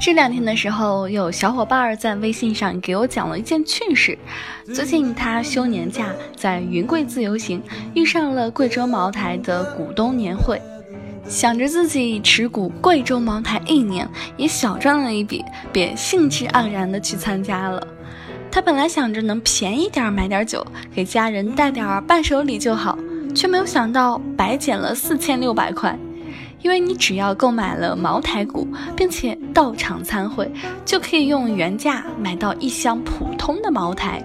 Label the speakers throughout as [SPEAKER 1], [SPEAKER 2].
[SPEAKER 1] 这两天的时候，有小伙伴在微信上给我讲了一件趣事。最近他休年假，在云贵自由行，遇上了贵州茅台的股东年会，想着自己持股贵州茅台一年，也小赚了一笔，便兴致盎然的去参加了。他本来想着能便宜点买点酒，给家人带点伴手礼就好，却没有想到白捡了四千六百块。因为你只要购买了茅台股，并且到场参会，就可以用原价买到一箱普通的茅台，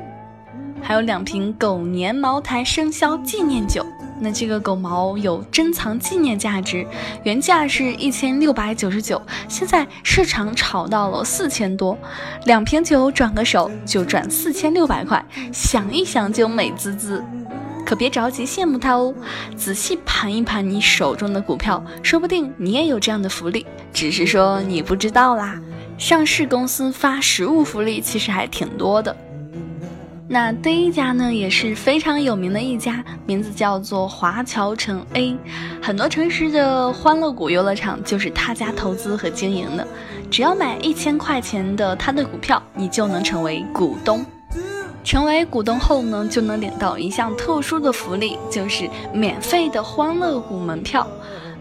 [SPEAKER 1] 还有两瓶狗年茅台生肖纪念酒。那这个狗毛有珍藏纪念价值，原价是一千六百九十九，现在市场炒到了四千多，两瓶酒转个手就赚四千六百块，想一想就美滋滋。可别着急羡慕他哦，仔细盘一盘你手中的股票，说不定你也有这样的福利，只是说你不知道啦。上市公司发实物福利其实还挺多的。那第一家呢，也是非常有名的一家，名字叫做华侨城 A，很多城市的欢乐谷游乐场就是他家投资和经营的。只要买一千块钱的他的股票，你就能成为股东。成为股东后呢，就能领到一项特殊的福利，就是免费的欢乐谷门票。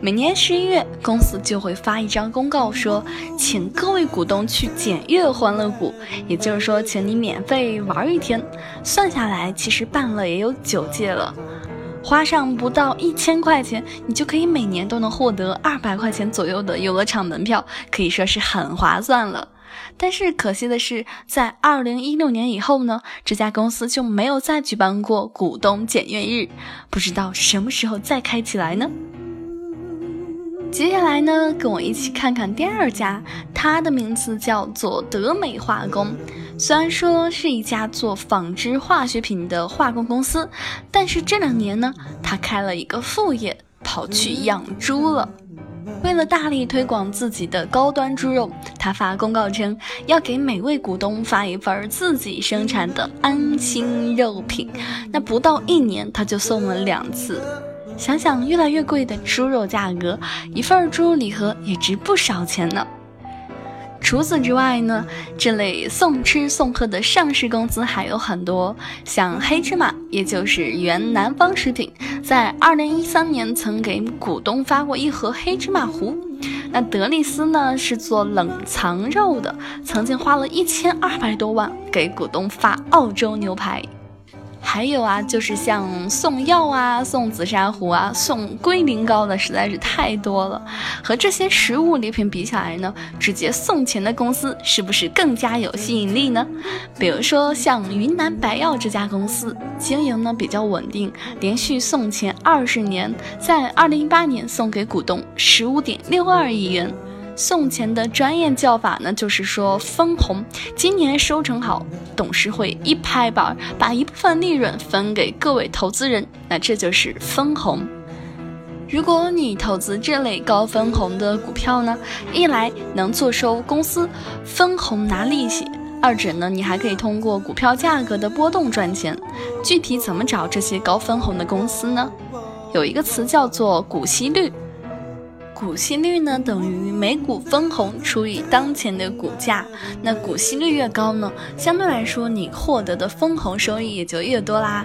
[SPEAKER 1] 每年十一月，公司就会发一张公告，说请各位股东去检阅欢乐谷，也就是说，请你免费玩一天。算下来，其实办了也有九届了，花上不到一千块钱，你就可以每年都能获得二百块钱左右的游乐场门票，可以说是很划算了。但是可惜的是，在二零一六年以后呢，这家公司就没有再举办过股东检阅日，不知道什么时候再开起来呢？接下来呢，跟我一起看看第二家，它的名字叫做德美化工。虽然说是一家做纺织化学品的化工公司，但是这两年呢，它开了一个副业，跑去养猪了。为了大力推广自己的高端猪肉，他发公告称要给每位股东发一份自己生产的安心肉品。那不到一年，他就送了两次。想想越来越贵的猪肉价格，一份猪肉礼盒也值不少钱呢。除此之外呢，这类送吃送喝的上市公司还有很多，像黑芝麻，也就是原南方食品，在二零一三年曾给股东发过一盒黑芝麻糊。那德利斯呢，是做冷藏肉的，曾经花了一千二百多万给股东发澳洲牛排。还有啊，就是像送药啊、送紫砂壶啊、送龟苓膏的，实在是太多了。和这些实物礼品比起来呢，直接送钱的公司是不是更加有吸引力呢？比如说像云南白药这家公司，经营呢比较稳定，连续送钱二十年，在二零一八年送给股东十五点六二亿元。送钱的专业叫法呢，就是说分红。今年收成好，董事会一拍板，把一部分利润分给各位投资人，那这就是分红。如果你投资这类高分红的股票呢，一来能坐收公司分红拿利息，二者呢，你还可以通过股票价格的波动赚钱。具体怎么找这些高分红的公司呢？有一个词叫做股息率。股息率呢，等于每股分红除以当前的股价。那股息率越高呢，相对来说你获得的分红收益也就越多啦。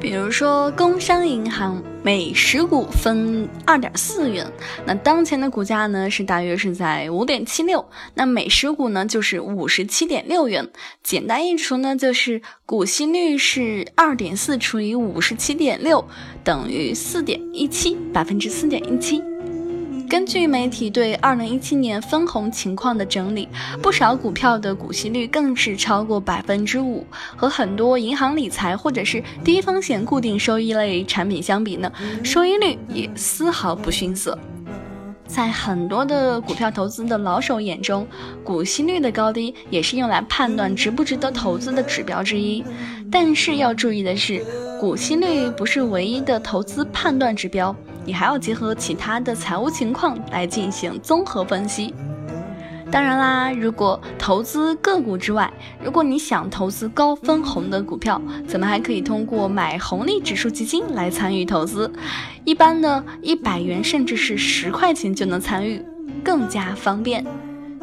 [SPEAKER 1] 比如说，工商银行每十股分二点四元，那当前的股价呢是大约是在五点七六，那每十股呢就是五十七点六元。简单一除呢，就是股息率是二点四除以五十七点六，等于四点一七，百分之四点一七。根据媒体对二零一七年分红情况的整理，不少股票的股息率更是超过百分之五，和很多银行理财或者是低风险固定收益类产品相比呢，收益率也丝毫不逊色。在很多的股票投资的老手眼中，股息率的高低也是用来判断值不值得投资的指标之一。但是要注意的是，股息率不是唯一的投资判断指标。你还要结合其他的财务情况来进行综合分析。当然啦，如果投资个股之外，如果你想投资高分红的股票，咱们还可以通过买红利指数基金来参与投资。一般呢，一百元甚至是十块钱就能参与，更加方便。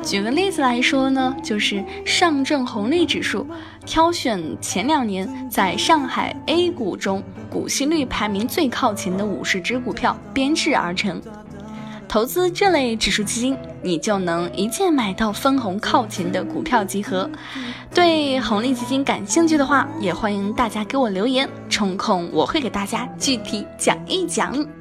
[SPEAKER 1] 举个例子来说呢，就是上证红利指数，挑选前两年在上海 A 股中股息率排名最靠前的五十只股票编制而成。投资这类指数基金，你就能一键买到分红靠前的股票集合。对红利基金感兴趣的话，也欢迎大家给我留言，抽空我会给大家具体讲一讲。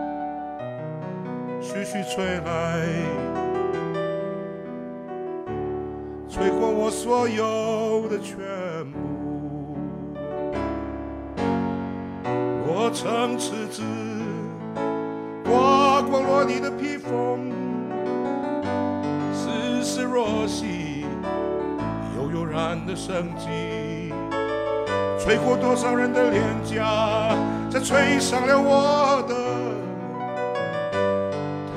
[SPEAKER 2] 徐徐吹来，吹过我所有的全部。我曾赤子刮过落你的披风，丝丝若细，悠悠然的生机。吹过多少人的脸颊，才吹上了我的。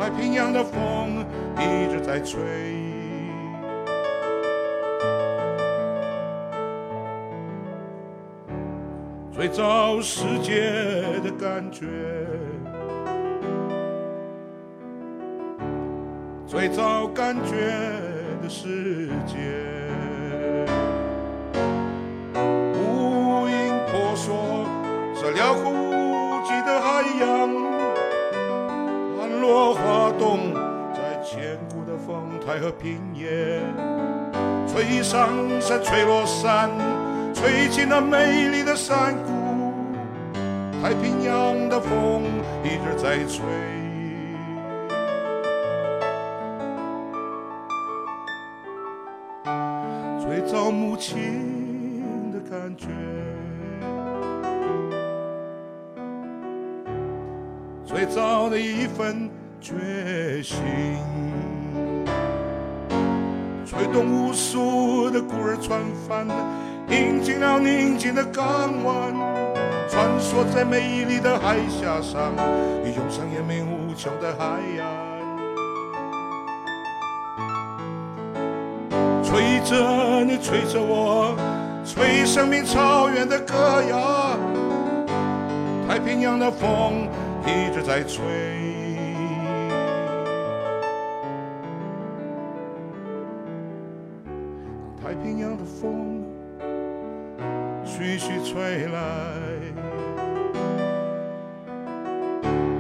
[SPEAKER 2] 太平洋的风一直在吹，最早世界的感觉，最早感觉的世界，风台和平野，吹上山，吹落山，吹进那美丽的山谷。太平洋的风一直在吹，最早母亲的感觉。最早的一份决心，吹动无数的孤儿船帆，引进了宁静的港湾，穿梭在美丽的海峡上，涌上延绵无穷的海岸。吹着你，吹着我，吹生命草原的歌谣，太平洋的风。一直在吹，